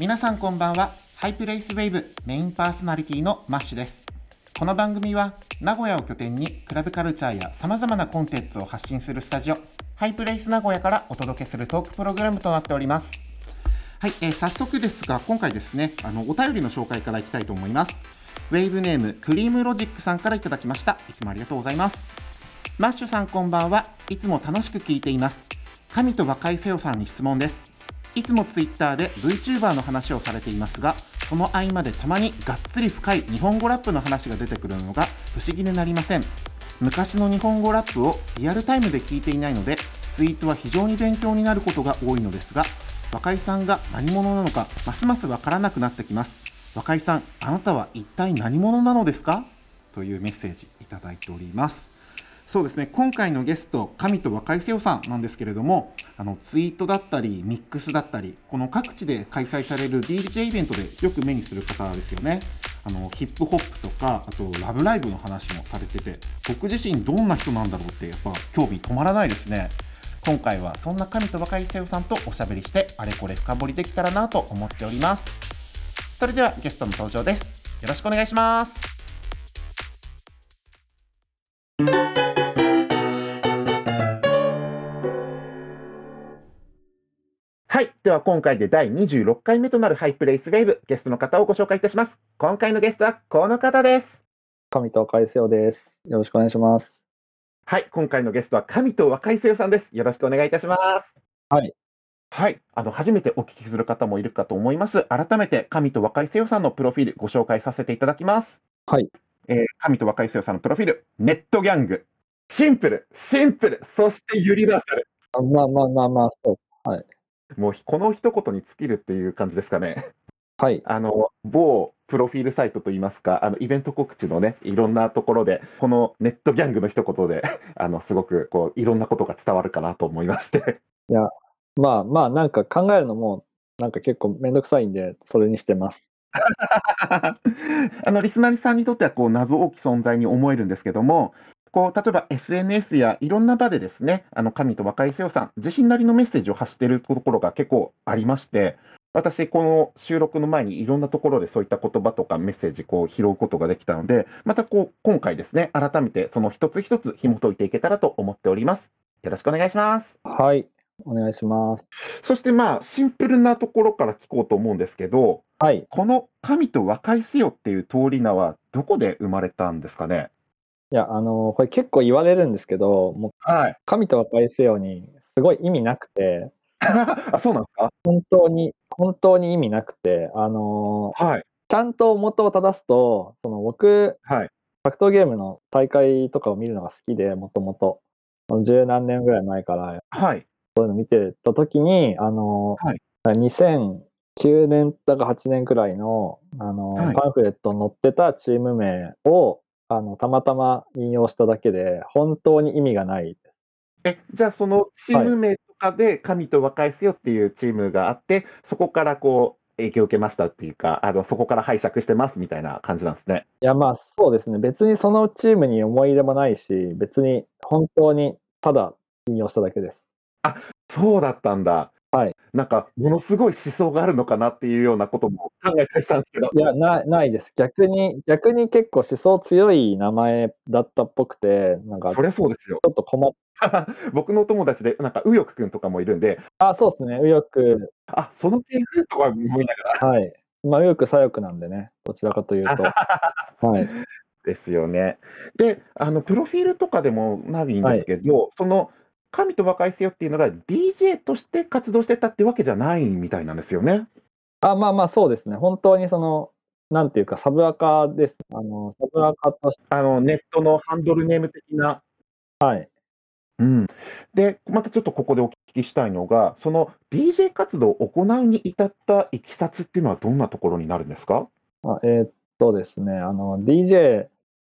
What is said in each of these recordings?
皆さんこんばんは。ハイプレイスウェーブメインパーソナリティのマッシュです。この番組は名古屋を拠点にクラブカルチャーやさまざまなコンテンツを発信するスタジオハイプレイス名古屋からお届けするトークプログラムとなっております。はい、えー、早速ですが今回ですねあのお便りの紹介からいきたいと思います。ウェーブネームクリームロジックさんからいただきました。いつもありがとうございます。マッシュさんこんばんは。いつも楽しく聞いています。神と若い瀬尾さんに質問です。いつも Twitter で VTuber の話をされていますがその合間でたまにがっつり深い日本語ラップの話が出てくるのが不思議でなりません。昔の日本語ラップをリアルタイムで聞いていないのでツイートは非常に勉強になることが多いのですが若井さんが何者なのかますますわからなくなってきます。若井さんあなたは一体何者なのですか？というメッセージいただいております。そうですね。今回のゲスト神と若井瀬尾さんなんですけれどもあのツイートだったりミックスだったりこの各地で開催される DJ イベントでよく目にする方ですよね。あのヒップホップとかあとラブライブの話もされてて僕自身どんな人なんだろうってやっぱ興味止まらないですね。今回はそんな神と若井瀬尾さんとおしゃべりしてあれこれ深掘りできたらなと思っております。それではゲストの登場です。よろしくお願いします。では、今回で第26回目となるハイプレイスウェーブ、ゲストの方をご紹介いたします。今回のゲストはこの方です。神と若いせよです。よろしくお願いします。はい。今回のゲストは神と若いせよさんです。よろしくお願いいたします。はい。はい。あの、初めてお聞きする方もいるかと思います。改めて、神と若いせよさんのプロフィールご紹介させていただきます。はい。えー、神と若いせよさんのプロフィール、ネットギャング、シンプル、シンプル、そしてユニバーサル。あまあまあまあまあ、そう。はい。もうこの一言に尽きるっていう感じですかね。はい。あの、某プロフィールサイトといいますか、あの、イベント告知のね、いろんなところで、このネットギャングの一言で、あの、すごく、こう、いろんなことが伝わるかなと思いまして。いや、まあまあ、なんか考えるのも、なんか結構めんどくさいんで、それにしてます。あのリスナーさんにとってはこう謎多き存在に思えるんですけども、こう例えば SNS やいろんな場でですね、あの神と若い瀬尾さん、自身なりのメッセージを発しているところが結構ありまして、私、この収録の前にいろんなところでそういった言葉とかメッセージこう拾うことができたので、またこう今回ですね、改めてその一つ一つ紐解いていけたらと思っております。よろしくお願いします。はい、お願いします。そしてまあ、シンプルなところから聞こうと思うんですけど、はい、この神と和解せよっていう通り名はどこで生まれたんですかね？いや、あの、これ結構言われるんですけど、もう、はい。神と和解せよにすごい意味なくて、あ、そうなんですか？本当に、本当に意味なくて、あの、はい。ちゃんと元を正すと、その僕、はい。格闘ゲームの大会とかを見るのが好きで、もともと。十何年ぐらい前から、はい。そういうの見てた時に、あの、はい。2009年だか8年くらいの、あの、はいパンフレットに載ってたチーム名を、あの、たまたま引用しただけで、本当に意味がないです。え、じゃあそのチーム名とかで、神と和解せよっていうチームがあって、そこからこう、影響を受けましたっていうか、あの、そこから拝借してますみたいな感じなんですね。いや、まあ、そうですね。別にそのチームに思い入れもないし、別に本当にただ引用しただけです。あ、そうだったんだ。はい。なんか、ものすごい思想があるのかなっていうようなことも考えたりしたんですけど。いや、なないです。逆に逆に結構思想強い名前だったっぽくて、なんかそりゃそうですよ。ちょっと困っ 僕のお友達で、なんか右翼くんとかもいるんで。あ、そうですね、右翼。あ、その系譜とか思いながら。はい。まあ、右翼左翼なんでね、どちらかというと。はい。ですよね。で、あのプロフィールとかでもないんですけど、はい、その神と和解せよっていうのが DJ として活動してたってわけじゃないみたいなんですよね。あ、まあまあ、そうですね。本当にその、なんていうか、サブアカです。あの、サブアカとして。あの、ネットのハンドルネーム的な。はい。うん。で、またちょっとここでお聞きしたいのが、その DJ 活動を行うに至ったいきさつっていうのはどんなところになるんですか？あえー、っとですね、あの、DJ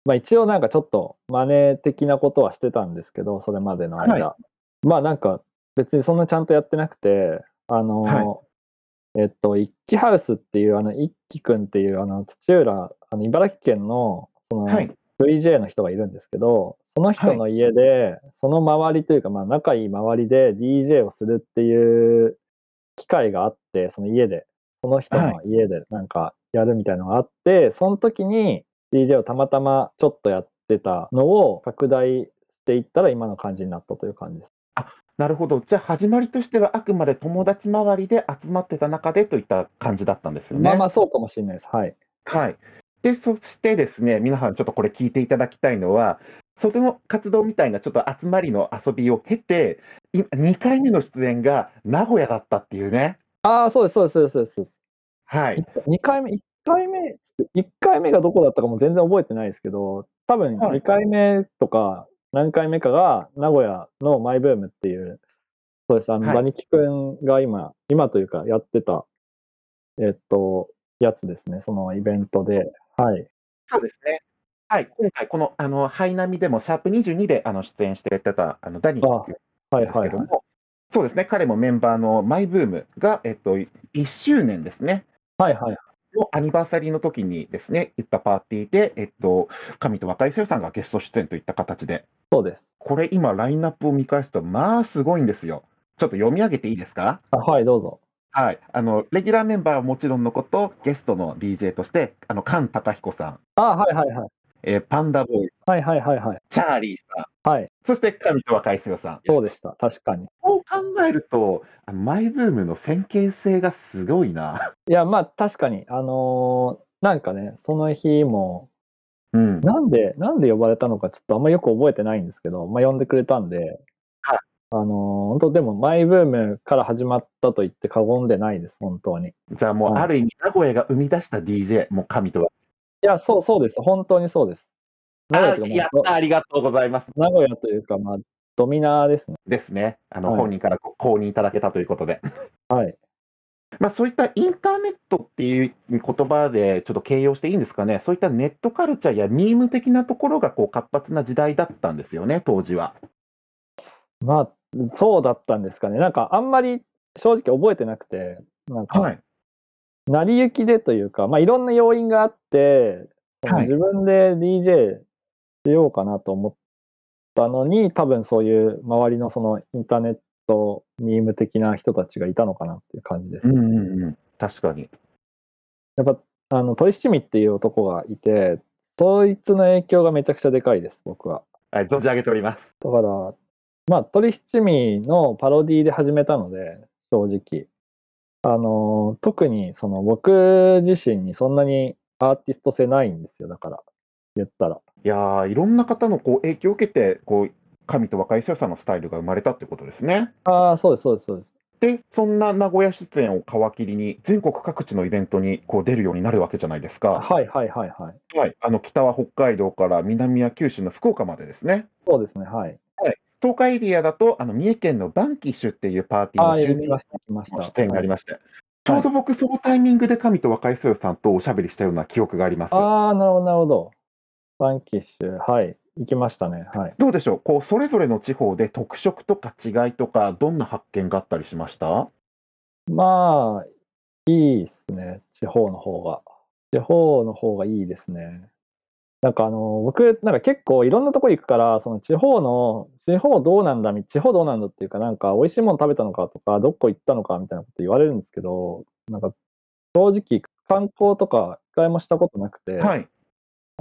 まあ、一応なんかちょっと真似的なことはしてたんですけど、それまでの間。はい、まあなんか別にそんなちゃんとやってなくて、あの、はい、えっと、一気ハウスっていう、あの、一気くんっていう、あの、土浦、あの茨城県の、その、はい、VJ の人がいるんですけど、その人の家で、その周りというか、まあ仲いい周りで DJ をするっていう機会があって、その家で。その人の家でなんかやるみたいなのがあって、その時に DJ をたまたまちょっとやってたのを拡大していったら今の感じになったという感じです。なるほど。じゃあ、始まりとしては、あくまで友達周りで集まってた中でといった感じだったんですよね。まあまあそうかもしれないです。はい。はい。で、そしてですね、皆さんちょっとこれ聞いていただきたいのは、その活動みたいなちょっと集まりの遊びを経て、今2回目の出演が名古屋だったっていうね。ああ、そうです、そうです、そうです、そうです。はい。2回目、1回目、1回目がどこだったかも全然覚えてないですけど、多分はい2回目とか何回目かが名古屋のマイブームっていう、そうです、あの、はいバニキ君が今、今というかやってた、えっと、やつですね、そのイベントで。はい。そうですね。はい。今回、この、あの、ハイナミでも、シャープ22であの出演していただいた、あの、ダニーっていうはいですはいはい。けども、そうですね。彼もメンバーのマイブームが、えっと、1周年ですね。はいはい。のアニバーサリーの時にですね、行ったパーティーで、えっと、神と若いせよさんがゲスト出演といった形で、そうです。これ今、ラインナップを見返すと、まあ、すごいんですよ。ちょっと読み上げていいですか？あはい、どうぞ。はい。あの、レギュラーメンバーはもちろんのこと、ゲストの DJ として、あの、菅貴彦さん、あはいはいはい。えーパンダボーイ、はいはいはいはい。チャーリーさん、はい。そして神と若いせよさん。そうでした。確かに。考えると、あのマイブームの先見性がすごいな。いや、まあ確かに、あのーなんかね、その日も、うん。なんで、なんで呼ばれたのかちょっとあんまよく覚えてないんですけど、まあ呼んでくれたんで、はいあのー本当でもマイブームから始まったと言って過言でないです、本当に。いじゃあもう、はいある意味、名古屋が生み出した DJ、もう神とは。や、そうそうです。本当にそうです。名古屋とか、ありがとうございます。名古屋というか、まあ、ドミナーですね。ですね。あの、はい本人からご公認いただけたということで。はい。まあ、そういったインターネットっていう言葉でちょっと形容していいんですかね。そういったネットカルチャーやミーム的なところがこう活発な時代だったんですよね、当時は。まあ、そうだったんですかね。なんかあんまり正直覚えてなくて、なんか、はい。成り行きでというか、まあ、いろんな要因があって、自分で DJ しようかなと思ったのに、多分そういう周りのそのインターネットミーム的な人たちがいたのかなっていう感じです。うんうんうん。確かに。やっぱあの鳥七味っていう男がいて、そいつの影響がめちゃくちゃでかいです、僕は。はい、存じ上げております。だから、まあ、鳥七味のパロディで始めたので、正直。あの、特にその僕自身にそんなにアーティスト性ないんですよ、だから、言ったら。いやー、いろんな方のこう影響を受けて、こう、神と若いせよさんのスタイルが生まれたってことですね。ああ、そうです、そうです、そうです。で、そんな名古屋出演を皮切りに、全国各地のイベントにこう出るようになるわけじゃないですか。はい、はい、はい、はい。はい。あの、北は北海道から南は九州の福岡までですね。そうですね、はい。東海エリアだと、あの、三重県のバンキッシュっていうパーティーの。出演がありまして、ちょうど僕、そのタイミングで神と若いせよさんとおしゃべりしたような記憶があります。ああ、なるほど、なるほど。バンキッシュ、はい。行きましたね、はい。どうでしょう？こう、それぞれの地方で特色とか違いとか、どんな発見があったりしました？まあ、いいですね、地方の方が。地方の方がいいですね。なんかあの、僕、なんか結構いろんなとこ行くから、その地方の、地方どうなんだみ、地方どうなんだっていうか、なんか美味しいもの食べたのかとか、どこ行ったのかみたいなこと言われるんですけど、なんか正直観光とか一回もしたことなくて、はい。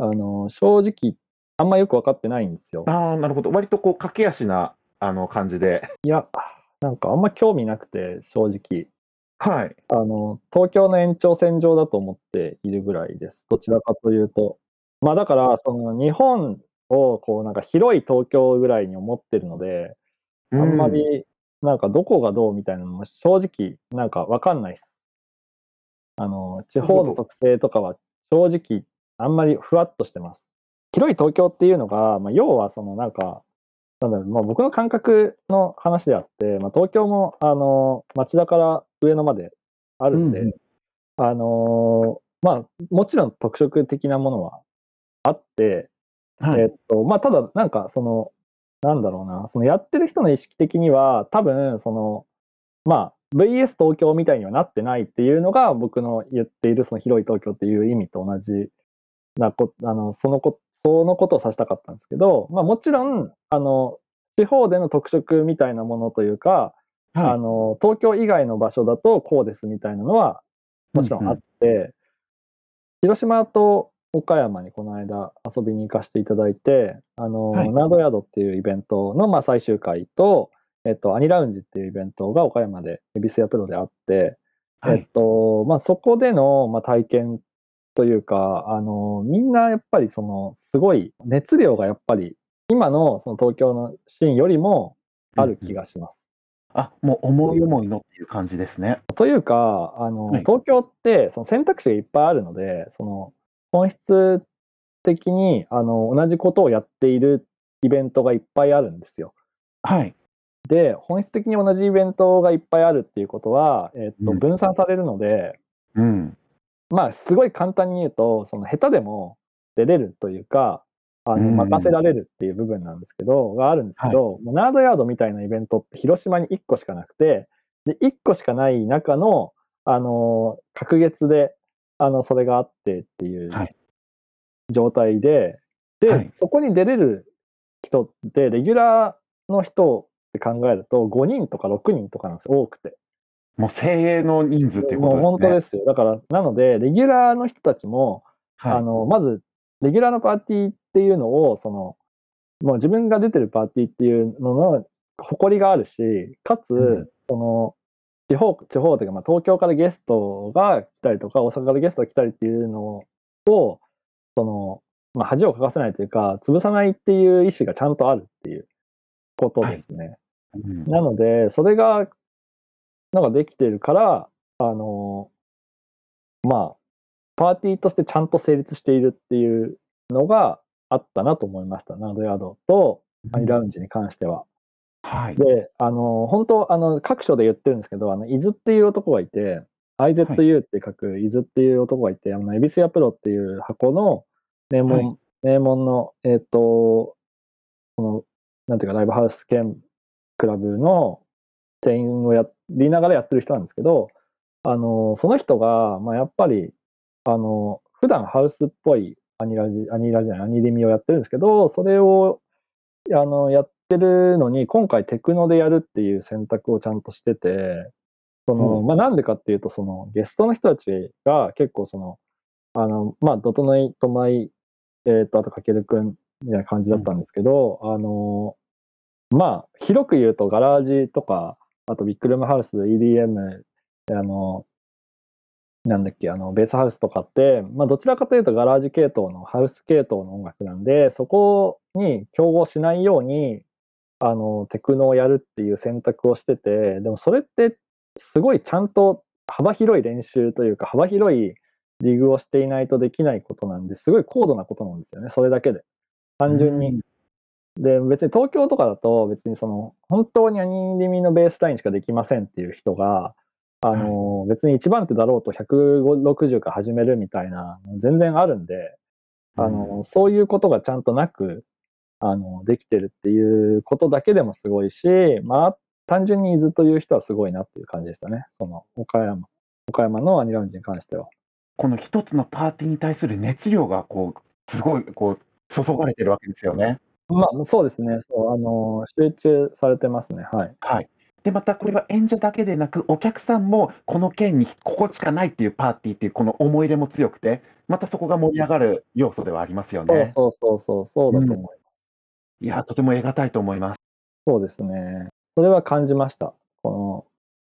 あの、正直あんまよく分かってないんですよ。ああ、なるほど。割とこう、駆け足な、あの、感じで。いや、なんかあんま興味なくて、正直。はい。あの、東京の延長線上だと思っているぐらいです。どちらかというと。まあだから、その日本をこうなんか広い東京ぐらいに思ってるので、あんまうりなんかどこがどうみたいなのも正直なんかわかんないです。あの、地方の特性とかは正直あんまりふわっとしてます。広い東京っていうのが、まあ、要はそのなんか、なんだろう、まあ、僕の感覚の話であって、まあ、東京もあの町田から上野まであるんで、うんうんあのーまあもちろん特色的なものはあって、はい。えっとまあただなんかそのなんだろうなそのやってる人の意識的には多分そのまあ VS 東京みたいにはなってないっていうのが僕の言っているその広い東京っていう意味と同じなこあのそのこそのことを指したかったんですけど、まあ、もちろんあの地方での特色みたいなものというか、あはい。の東京以外の場所だとこうですみたいなのはもちろんあって、広島と岡山にこの間遊びに行かせていただいて、あの、はいナードヤードっていうイベントの、まあ、最終回と、えっと、アニラウンジっていうイベントが岡山で、エビスヤプロであって、えっはい。と、まあ、そこでの、まあ、体験というか、あの、みんなやっぱりその、すごい熱量がやっぱり、今のその東京のシーンよりもある気がします。あ、もう思い思いのっていう感じですね。というか、あの、はい東京ってその選択肢がいっぱいあるので、その本質的にあの同じことをやっているイベントがいっぱいあるんですよ。はい。で、本質的に同じイベントがいっぱいあるっていうことは、えっとうん分散されるので、うん。まあ、すごい簡単に言うと、その下手でも出れるというか、あのうん。任せられるっていう部分なんですけど、があるんですけど、もうナードヤードみたいなイベントって広島に1個しかなくて、で1個しかない中の、あの隔月であのそれがあってっていうはい。状態で、で、はい。そこに出れる人って、レギュラーの人って考えると、5人とか6人とかなんですよ、多くて。もう精鋭の人数っていうことですね。もう本当ですよ。だから、なので、レギュラーの人たちも、はい。あの、まず、レギュラーのパーティーっていうのを、その、もう自分が出てるパーティーっていうのの誇りがあるし、かつ、うんその、地方、地方というか、まあ、東京からゲストが来たりとか、大阪からゲストが来たりっていうのを、その、まあ、恥をかかせないというか、潰さないっていう意思がちゃんとあるっていうことですね。うんなので、それが、なんかできてるから、あの、まあ、パーティーとしてちゃんと成立しているっていうのがあったなと思いました。ナードヤードとアニラウンジに関しては。はい。で、あの、本当、あの、各所で言ってるんですけど、あの、伊豆っていう男がいて、IZU って書く伊豆っていう男がいて、あの、エビスヤプロっていう箱の名門、は名門の、えっ、と、その、なんていうか、ライブハウス兼クラブの店員をやりながらやってる人なんですけど、あの、その人が、まあ、やっぱり、あの、普段ハウスっぽいアニラジ、アニラジじゃない、アニリミをやってるんですけど、それを、あの、やってるのに、今回テクノでやるっていう選択をちゃんとしてて、その、うん。まあ、なんでかっていうと、その、ゲストの人たちが結構その、あの、まあ、ドトノイとマイ、えっ、と、あとかけるくんみたいな感じだったんですけど、あの、まあ、広く言うと、ガラージとか、あとビッグルームハウス、EDM、あの、なんだっけ、あの、ベースハウスとかって、まあ、どちらかというとガラージ系統の、ハウス系統の音楽なんで、そこに競合しないように、あの、テクノをやるっていう選択をしてて、でもそれって、すごいちゃんと幅広い練習というか、幅広いリグをしていないとできないことなんで、すごい高度なことなんですよね、それだけで。単純に。で、別に東京とかだと、別にその、本当にアニリミのベースラインしかできませんっていう人が、あの、別に一番手だろうと160から始めるみたいな、全然あるんで、あの、そういうことがちゃんとなく、あの、できてるっていうことだけでもすごいし、まあ、単純に伊豆という人はすごいなっていう感じでしたね。その、岡山、岡山のアニラウンジに関しては。この一つのパーティーに対する熱量が、こう、すごい、こう、注がれてるわけですよね。まあ、そうですね。そう、あの、集中されてますね。はい。はい。で、またこれは演者だけでなく、お客さんもこの県にここしかないっていうパーティーっていうこの思い入れも強くて、またそこが盛り上がる要素ではありますよね。そうそうそうそう、そうだと思います。いや、とても得難いと思います。そうですね。それは感じました。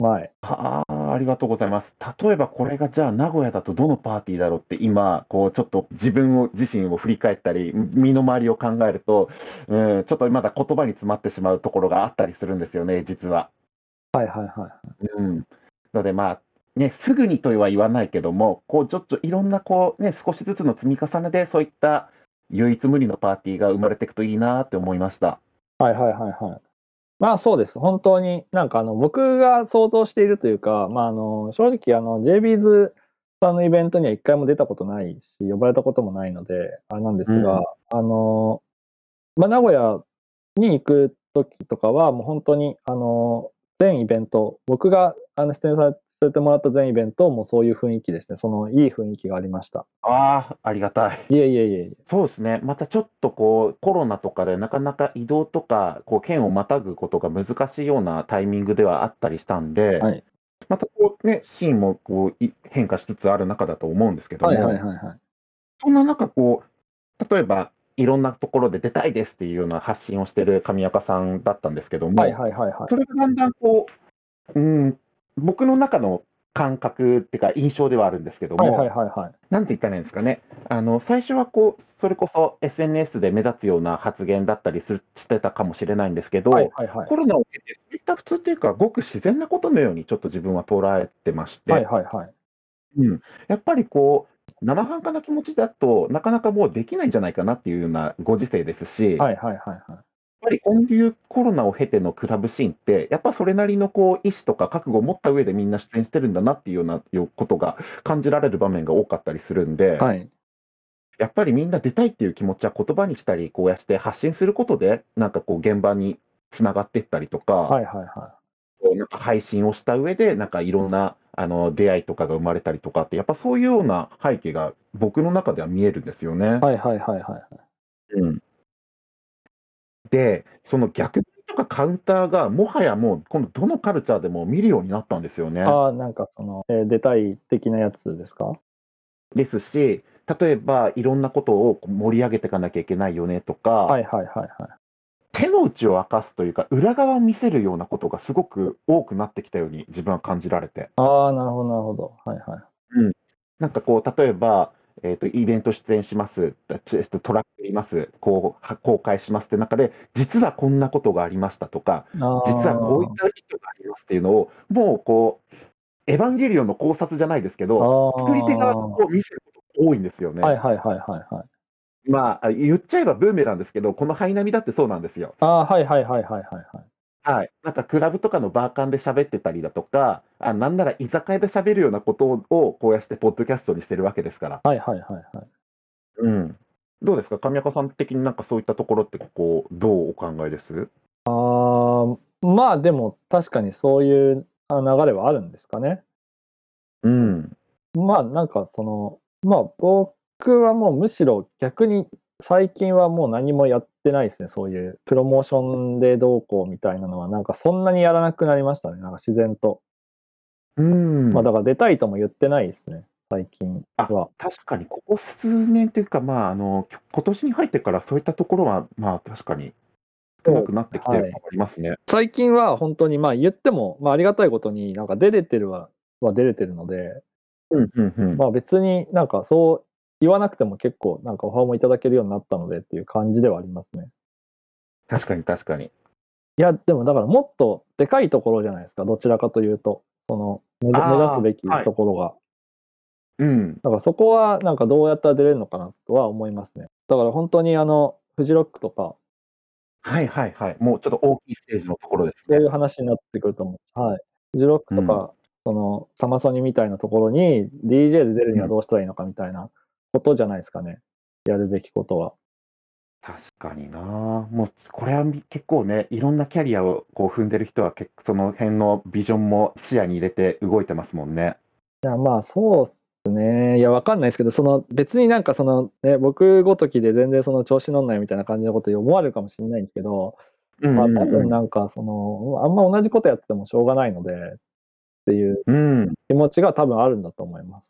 この前。はあ、ありがとうございます。例えばこれがじゃあ名古屋だとどのパーティーだろうって今、こうちょっと自分を自身を振り返ったり、身の回りを考えると、うん、ちょっとまだ言葉に詰まってしまうところがあったりするんですよね、実は。はいはいはい。うん。なのでまあ、ね、すぐにとは言わないけども、こうちょっといろんなこうね、少しずつの積み重ねでそういった唯一無二のパーティーが生まれていくといいなって思いました。はいはいはいはい。まあそうです。本当になんかあの僕が想像しているというか、まああの正直あの JB's さんのイベントには一回も出たことないし、呼ばれたこともないので、あれなんですが、うんあの、まあ名古屋に行く時とかはもう本当にあの全イベント、僕があの出演させてもらった全イベントもそういう雰囲気ですね。そのいい雰囲気がありました。ああ、ありがたい。いえいえいえ。そうですね。またちょっとこう、コロナとかでなかなか移動とか、こう、県をまたぐことが難しいようなタイミングではあったりしたんで、はいまたこうね、シーンもこうい変化しつつある中だと思うんですけども、はいはいはいはい。そんな中こう、例えばいろんなところで出たいですっていうような発信をしてる上岡さんだったんですけども、はいはいはいはい。それがだんだんこう、うん、僕の中の感覚っていうか印象ではあるんですけども、はいはいはいはい。なんて言ったらいいんですかね、あの最初はこうそれこそ SNS で目立つような発言だったりするしてたかもしれないんですけど、はいはいはい。コロナを経て、そういった普通っていうか、ごく自然なことのようにちょっと自分は捉えてまして、はいはいはい。うん、やっぱりこう、生半可な気持ちだとなかなかもうできないんじゃないかなっていうようなご時世ですし、はいはいはいはい。ぱりこういうコロナを経てのクラブシーンって、やっぱそれなりのこう意思とか覚悟を持った上でみんな出演してるんだなっていうようなことが感じられる場面が多かったりするんで、はい。やっぱりみんな出たいっていう気持ちは言葉にしたり、こうやって発信することで、なんかこう現場につながっていったりとか、はいはいはこうなんか配信をした上で、なんかいろんなあの出会いとかが生まれたりとかって、やっぱそういうような背景が僕の中では見えるんですよね。い。はいはいはいはい。うん、で、その逆とかカウンターが、もはやもう、今度、どのカルチャーでも見るようになったんですよね。ああ、なんかその、えー出たい的なやつですか？ですし、例えばいろんなことを盛り上げていかなきゃいけないよねとか、はいはいはいはい。手の内を明かすというか、裏側を見せるようなことがすごく多くなってきたように自分は感じられて。ああ、なるほどなるほど。はいはい。なんかこう、例えば、えーと、イベント出演します、えっとトラックいます、こうは公開しますって中で、実はこんなことがありましたとか、実はこういった意図がありますっていうのを、もうこう、エヴァンゲリオンの考察じゃないですけど、作り手側がこう見せることが多いんですよね。はいはいはいはいはい。まあ、言っちゃえばブーメランですけど、このハイナミだってそうなんですよ。ああ、はいはいはいはいはいはい。はい。なんかクラブとかのバーカンで喋ってたりだとか、あなんなら居酒屋で喋るようなことをこうやってポッドキャストにしてるわけですから。はいはいはいはい。うん。どうですか？神岡さん的になんかそういったところってこう、どうお考えです？ああ、まあでも確かにそういうあ流れはあるんですかね。うん。まあなんかその、まあ僕はもうむしろ逆に最近はもう何もやってないですね。そういうプロモーションでどうこうみたいなのはなんかそんなにやらなくなりましたね。なんか自然と。うん。まあだから出たいとも言ってないですね。最近は。確かに、ここ数年というか、まあ、あの、今年に入ってからそういったところは、まあ、確かに少なくなってきてるありますね。最近は本当にまあ言っても、まあありがたいことになんか出れてるは、は出れてるので、うん、うん、うん。まあ別になんかそう言わなくても結構なんかオファーもいただけるようになったのでっていう感じではありますね。確かに、確かに。いや、でもだからもっとでかいところじゃないですか、どちらかというと、その目指すべきはいところが。うん。だからそこはなんかどうやったら出れるのかなとは思いますね。だから本当にあの、フジロックとか、はい、はい、はい。もうちょっと大きいステージのところですね。そういう話になってくると思う。はい。フジロックとか、そのサマソニみたいなところに DJ で出るにはどうしたらいいのかみたいなことじゃないですかね。やるべきことは。確かにな。もう、これはみ結構ね、いろんなキャリアをこう踏んでる人は、結構その辺のビジョンも視野に入れて動いてますもんね。いや、まあそうですね。いや、わかんないですけど、その別になんかそのね、僕ごときで全然その調子乗んないみたいな感じのこと思われるかもしれないんですけど、うんまあ多分なんかその、あんま同じことやっててもしょうがないので、っていううん。気持ちが多分あるんだと思います。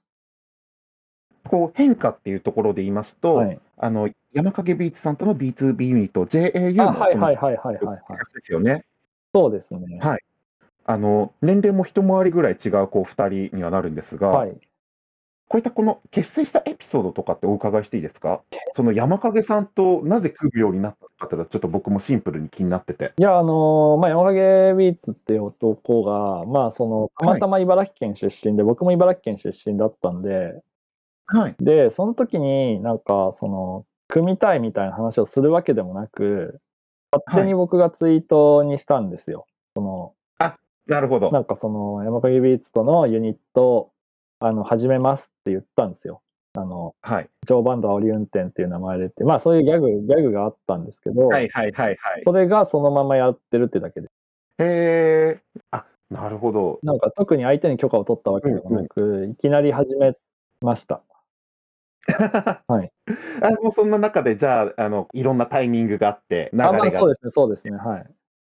こう変化っていうところで言いますと、はい。あの山影ビーツさんとの B2B ユニット JAU あ、のそのはいはいはいはいはいはい。ですよね。そうですね。はいあの年齢も一回りぐらい違うこう2人にはなるんですが、はい。こういったこの結成したエピソードとかってお伺いしていいですか？その山影さんとなぜ組むようになったのかってちょっと僕もシンプルに気になってて。いや、あのーまあ、山影ビーツっていう男が、まあ、その、たまたま茨城県出身で、僕も茨城県出身だったんで、はい。で、その時になんか、その、組みたいみたいな話をするわけでもなく、勝手に僕がツイートにしたんですよ。その、なるほど。なんかその、山影ビーツとのユニット、あの、始めますって言ったんですよ。あの、はい。常バンド煽り運転っていう名前でって、まあそういうギャグ、ギャグがあったんですけど、はいはいはいはい。それがそのままやってるってだけで。へえ。あ、なるほど。なんか特に相手に許可を取ったわけでもなく、いきなり始めました。はい。あもうそんな中で、じゃあ、あの、いろんなタイミングがあって、流れあまあがそうですね、そうですね、はい。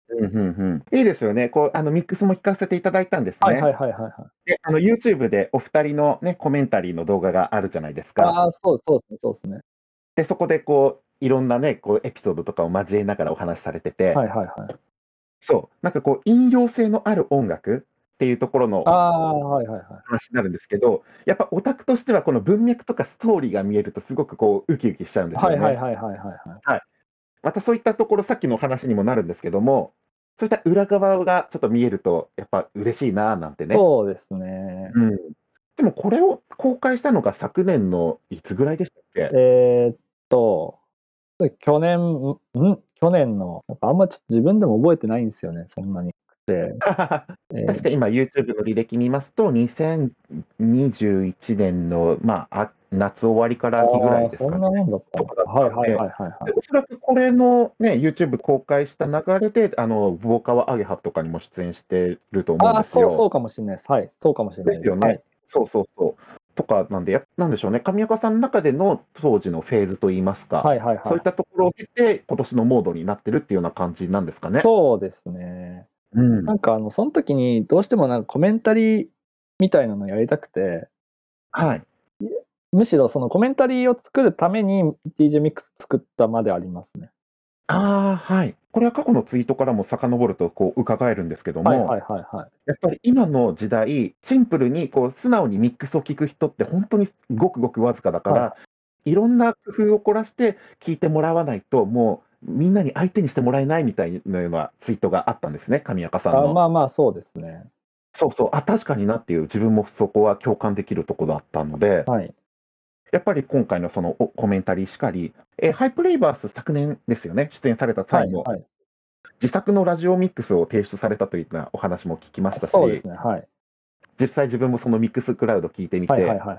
うんうんうん。いいですよね。こう、あの、ミックスも聞かせていただいたんですね。はいはいはいはいはい。で、あの、YouTube でお二人のね、コメンタリーの動画があるじゃないですか。ああ、そうそうですね、そうですね。で、そこでこう、いろんなね、こう、エピソードとかを交えながらお話しされてて、はいはいはい。そう、なんかこう、引用性のある音楽っていうところの。話になるんですけど、やっぱオタクとしてはこの文脈とかストーリーが見えるとすごくこう、ウキウキしちゃうんですよね。はいはいはいはいはいはい。またそういったところ、さっきのお話にもなるんですけども、そういった裏側がちょっと見えると、やっぱ嬉しいななんてね。そうですね。うん。でもこれを公開したのが昨年のいつぐらいでしたっけ？えーっと、去年、ん去年の、あんまちょっと自分でも覚えてないんですよね、そんなに。で、えー確か今 YouTube の履歴見ますと、2021年の、まあ、あ夏終わりから秋ぐらいですあーそんかね。なもんだった。はいはいはいはいはいで。おそらくこれのね、YouTube 公開した流れで、あの、ブオカワアゲハとかにも出演してると思うんああ、ですよ。そうそうかもしれないです。はい、そうかもしれないですよねはいそうそうそう。とかなんで、やなんでしょうね、上岡さんの中での当時のフェーズといいますか、はいはいはいそういっ。たところを経て、今年のモードになってるっていうような感じなんですかね。そうですね。うんなんかあの、その時にどうしてもなんかコメンタリーみたいなのやりたくて、はい。むしろそのコメンタリーを作るために DJ ミックス作ったまでありますね。ああ、はい。これは過去のツイートからも遡るとこう伺えるんですけども、はいはいはいはい。やっぱり今の時代、シンプルにこう素直にミックスを聞く人って本当にごくごくわずかだから、、はいろんな工夫を凝らして聞いてもらわないと、もうみんなに相手にしてもらえないみたいなようなツイートがあったんですね、神岡さんの。あまあまあそうですね。そうそう、あ、確かになっていう、自分もそこは共感できるところだったので、はい。やっぱり今回のそのおコメンタリーしかり、えーハイプレイバース昨年ですよね、出演された際の、はいはい。自作のラジオミックスを提出されたといったお話も聞きましたし、そうですね。はい。実際自分もそのミックスクラウド聞いてみて、はいはいはい。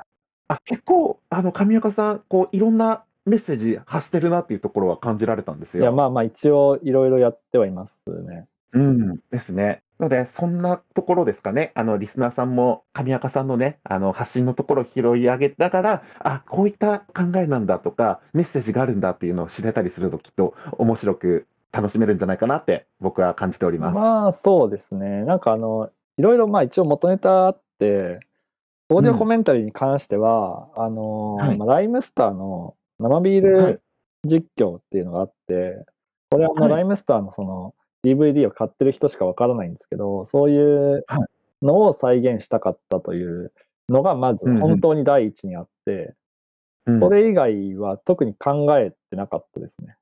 あ結構、あの上岡さん、こういろんなメッセージ発してるなっていうところは感じられたんですよ。いやまあまあ一応いろいろやってはいますね。うん、ですね。なので、そんなところですかね。あの、リスナーさんも、神岡さんのね、あの、発信のところを拾い上げながら、あ、こういった考えなんだとか、メッセージがあるんだっていうのを知れたりすると、きっと面白く楽しめるんじゃないかなって、僕は感じております。まあそうですね。なんかあの、いろいろまあ一応元ネタあって、オーディオコメンタリーに関しては、あの、はいまあ、ライムスターの生ビーはい。ル実況っていうのがあって、これはあの、はい。ライムスターのその DVD を買ってる人しかわからないんですけど、そういうはのを再現したかったというのがまず本当に第一にあって、うん。それ以外は特に考えてなかったですね。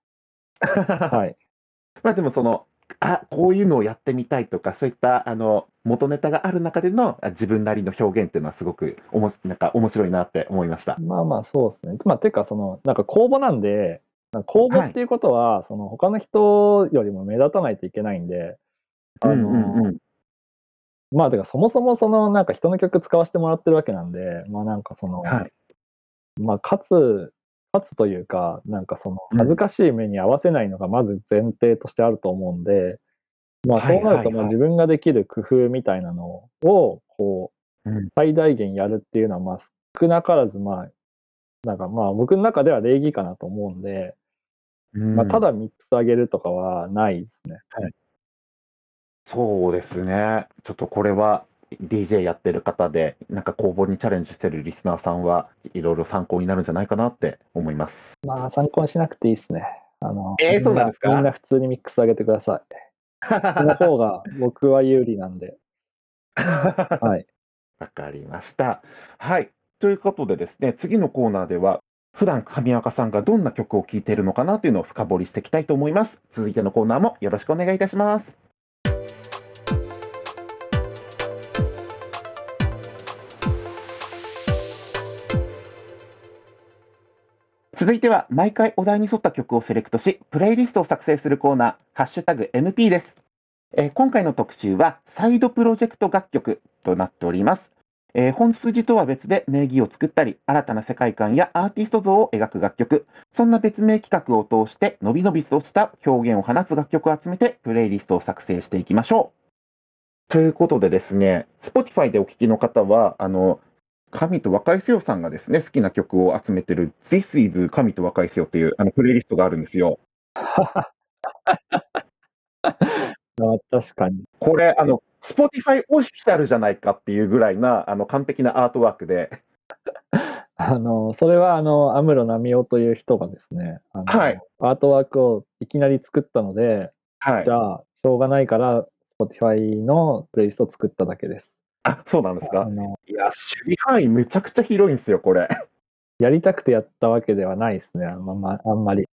はい。まあでもその、あこういうのをやってみたいとか、そういったあの元ネタがある中でのあ自分なりの表現っていうのは、すごくおもなんか面白いなって思いました。まあまあそうですね。まあていうかそのなんか公募なんで公募っていうことは、その他の人よりも目立たないといけないんで、あのうんうんうんまあてかそもそもそのなんか人の曲使わせてもらってるわけなんで、まあなんかその、はいまあかつかつというかなんかそのうん。恥ずかしい目に合わせないのがまず前提としてあると思うんで、まあそうなるとはい。はいはいまあ自分ができる工夫みたいなのをこううん。最大限やるっていうのはまあ少なからずまあなんかまあ僕の中では礼儀かなと思うんで、うん。まあただ3つあげるとかはないですね。そうですね。ちょっとこれは DJ やってる方で、なんか公募にチャレンジしてるリスナーさんはいろいろ参考になるんじゃないかなって思います。まあ参考にしなくていいですね。あの、えーそうなんですか？みんな普通にミックス上げてください。その方が僕は有利なんで。はい。わかりました。はい。ということでですね、次のコーナーでは、普段神岡さんがどんな曲を聴いているのかなというのを深掘りしていきたいと思います。続いてのコーナーもよろしくお願いいたします。続いては毎回お題に沿った曲をセレクトし、プレイリストを作成するコーナー、ハッシュタグ MP です。えー今回の特集はサイドプロジェクト楽曲となっております。えー本筋とは別で名義を作ったり、新たな世界観やアーティスト像を描く楽曲、そんな別名企画を通して、のびのびとした表現を放つ楽曲を集めて、プレイリストを作成していきましょう。ということでですね、Spotify でお聴きの方は、あの、神と若いせよさんがですね、好きな曲を集めてる This is 神と若いせよっていうあのプレイリストがあるんですよ。あ 確かに。これ、あの、Spotify オフィシャルじゃないかっていうぐらいな、あの、完璧なアートワークで。あの、それはあの、安室奈美夫という人がですね、はいアートワークをいきなり作ったので、はいじ。ゃあ、しょうがないから、Spotify のプレイリストを作っただけです。あ、そうなんですか？いや、守備範囲めちゃくちゃ広いんですよ、これ。やりたくてやったわけではないですね、あんままあんまり。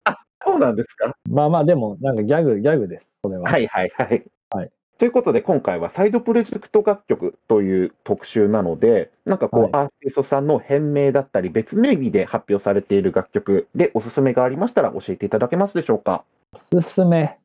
そうなんですか？まあまあ、でも、なんかギャグ、ギャグです、それは。はいはいはい。はいということで、今回はサイドプロジェクト楽曲という特集なので、なんかこう、はいアーティストさんの変名だったり、別名義で発表されている楽曲でおすすめがありましたら教えていただけますでしょうか？おすすめ。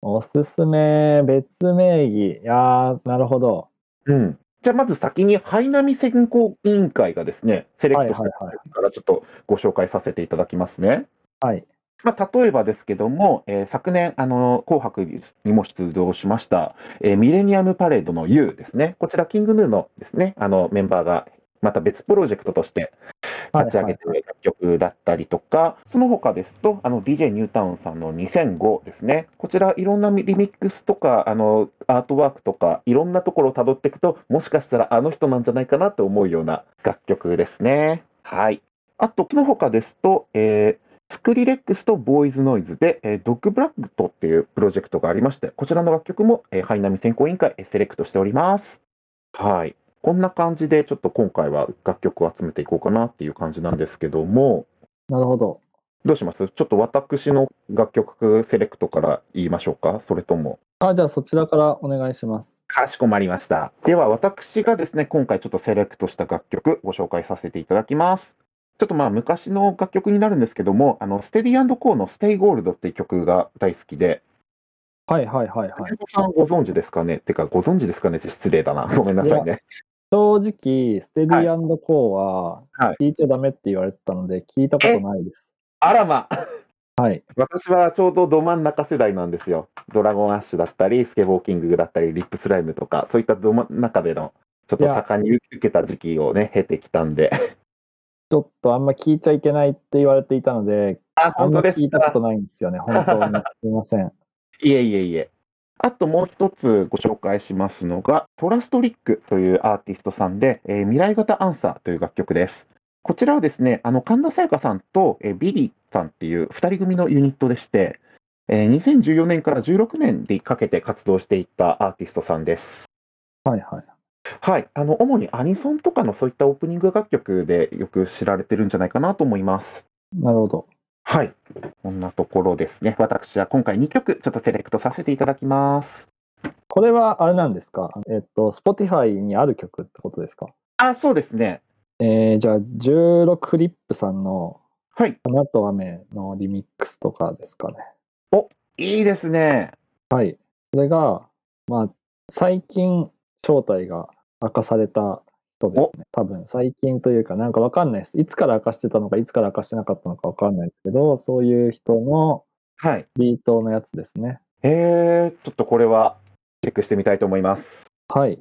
おすすめ、別名義。いやー、なるほど。うん。じゃあまず先に、ハイナミ選考委員会がですね、セレクトしたからちょっとご紹介させていただきますね。はい。まあ、例えばですけども、えー昨年、あの紅白にも出場しました、えーミレニアムパレードの U ですね、こちら、キングヌーのですね、あのメンバーがまた別プロジェクトとして立ち上げてる楽曲だったりとか、その他ですと、あの DJ ニュータウンさんの2005ですね、こちら、いろんなリミックスとか、あのアートワークとか、いろんなところをたどっていくと、もしかしたらあの人なんじゃないかなと思うような楽曲ですね。はい。あと、その他ですと、えースクリレックスとボーイズノイズで、えードッグブラックトっていうプロジェクトがありまして、こちらの楽曲も、えーハイナミ選考委員会えーセレクトしております。はい。こんな感じで、ちょっと今回は楽曲を集めていこうかなっていう感じなんですけども、なるほど。どうします？ちょっと私の楽曲セレクトから言いましょうか？それとも。あ、じゃあそちらからお願いします。かしこまりました。では、私がですね、今回ちょっとセレクトした楽曲、ご紹介させていただきます。ちょっとまあ昔の楽曲になるんですけども、あのステディコーのステイゴールドっていう曲が大好きで、はいはいはいはい。さんご存知ですかね？てか、ご存知ですかね？って失礼だな。ごめんなさいね。正直、ステディコーははい聞いちゃダメって言われてたので、聞いたことないです。あらまはい。私はちょうどど真ん中世代なんですよ。ドラゴンアッシュだったり、スケボーキングだったり、リップスライムとか、そういったど真ん中での、ちょっと高に受けた時期をね、経てきたんで。ちょっとあんま聞いちゃいけないって言われていたので、あ、あんま本当です聞いたこかとないんですよね。本当に。すいません。いえいえいえ。あともう一つご紹介しますのが、トラストリックというアーティストさんで、えー未来型アンサーという楽曲です。こちらはですね、あの神田沙也加さんと、えービリーさんっていう二人組のユニットでして、えー2014年から16年にかけて活動していったアーティストさんです。はいはい。はい、あの主にアニソンとかのそういったオープニング楽曲でよく知られてるんじゃないかなと思います。なるほど。はい、こんなところですね。私は今回2曲ちょっとセレクトさせていただきます。これはあれなんですか？えっと、Spotify にある曲ってことですか？あ、そうですね。えー、じゃあ、16フリップさんのはい、花と雨のリミックスとかですかね。いいですね。はい。それが、まあ、最近正体が明かされた人ですね。多分、最近というか、なんかわかんないです。いつから明かしてたのか、いつから明かしてなかったのかわかんないですけど、そういう人のはい。ビートのやつですね。えー、ちょっとこれはチェックしてみたいと思います。はい。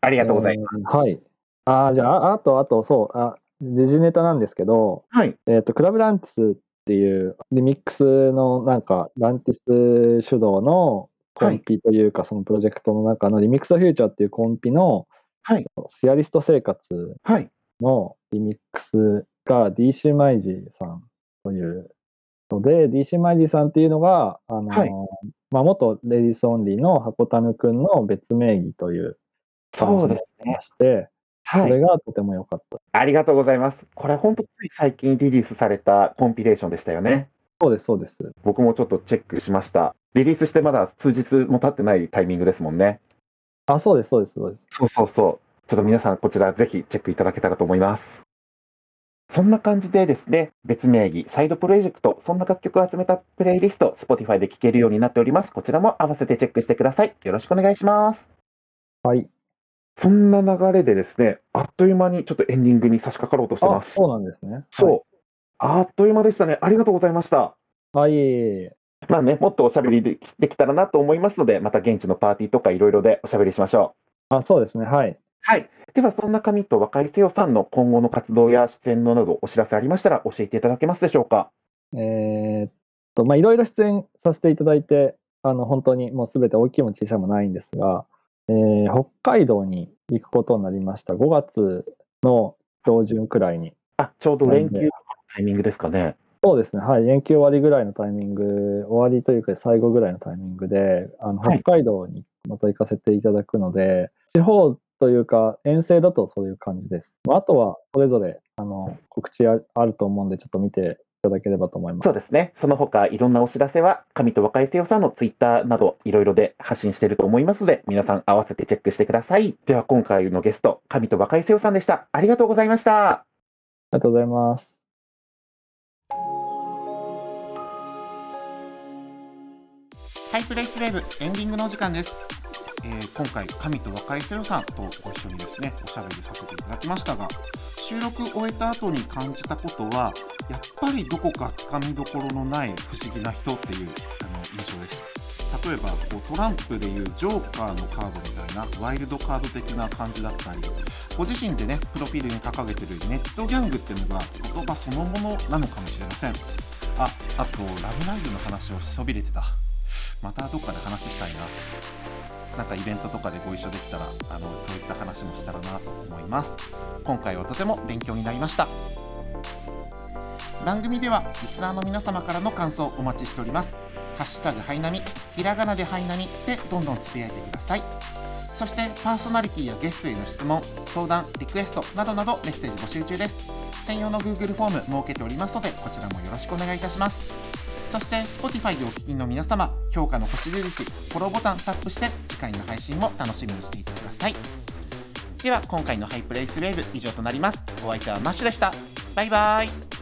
ありがとうございます。えーはい。ああ、じゃあ、ああと、あと、そう、あ、時事ネタなんですけど、はい。えっ、と、クラブランティスっていうリミックスのなんか、ランティス主導のコンピというか、そのプロジェクトの中のリミックスフューチャーっていうコンピの、はい。スヤリスト生活はい。のリミックスが DC マイジーさんというので、DC マイジーさんっていうのが、あの、はいまあ、元レディースオンリーの箱谷くんの別名義というそうですね感じになってま。して、そはい。れがとても良かった。ありがとうございます。これ本当つい最近リリースされたコンピレーションでしたよね。そうです、そうです。僕もちょっとチェックしました。リリースしてまだ数日も経ってないタイミングですもんね。あ、そうです、そうです、そうです。そうそうそう。ちょっと皆さんこちらぜひチェックいただけたらと思います。そんな感じでですね、別名義、サイドプロジェクト、そんな楽曲を集めたプレイリスト、Spotify で聴けるようになっております。こちらも合わせてチェックしてください。よろしくお願いします。はい。そんな流れでですね、あっという間にちょっとエンディングに差し掛かろうとしてあ、ます。そうなんですね。そう。あっという間でしたね。ありがとうございました。はい。まあね、もっとおしゃべりでできたらなと思いますので、また現地のパーティーとかいろいろでおしゃべりしましょう。あ、そうですね。はい。はい。では、そんな紙と若井瀬代さんの今後の活動や出演のなどお知らせありましたら教えていただけますでしょうか？えーっと、まあ、いろいろ出演させていただいて、あの本当にもうすべて大きいも小さいもないんですが、えー北海道に行くことになりました。5月の上旬くらいに。あ、ちょうど連休のタイミングですかね。そうですね、はい、連休終わりぐらいのタイミング、終わりというか最後ぐらいのタイミングで、あのはい北海道にまた行かせていただくので、地方というか遠征だとそういう感じです。まああとはそれぞれあの告知ああると思うんで、ちょっと見ていただければと思います。そうですね。その他、いろんなお知らせは、神と若いせよさんのツイッターなど、いろいろで発信していると思いますので、皆さん合わせてチェックしてください。では、今回のゲスト、神と若いせよさんでした。ありがとうございました。ありがとうございます。ハイプレイスウェーブエンディングのお時間です。えー今回、神と若いせよさんとご一緒にですね、おしゃべりさせていただきましたが、収録終えた後に感じたことは、やっぱりどこかつかみどころのない不思議な人っていうあの印象です。例えばこうトランプでいうジョーカーのカードみたいなワイルドカード的な感じだったりご自身でねプロフィールに掲げてるネットギャングっていうのが言葉そのものなのかもしれませんああとラブライブの話をしそびれてたまたどっかで話したいな。なんかイベントとかでご一緒できたらあのそういった話もしたらなと思います。今回はとても勉強になりました。番組ではリスナーの皆様からの感想をお待ちしております。ハッシュタグハイナミひらがなでハイナミでどんどんつぶやいてください。そしてパーソナリティやゲストへの質問相談リクエストなどなどメッセージ募集中です。専用の Google フォーム設けておりますのでこちらもよろしくお願いいたします。そして Spotify でお聴きの皆様評価の星印フォローボタンタップして次回の配信も楽しみにしていてください。では今回のハイプレイスウェーブ以上となります。お相手はマッシュでした。バイバーイ。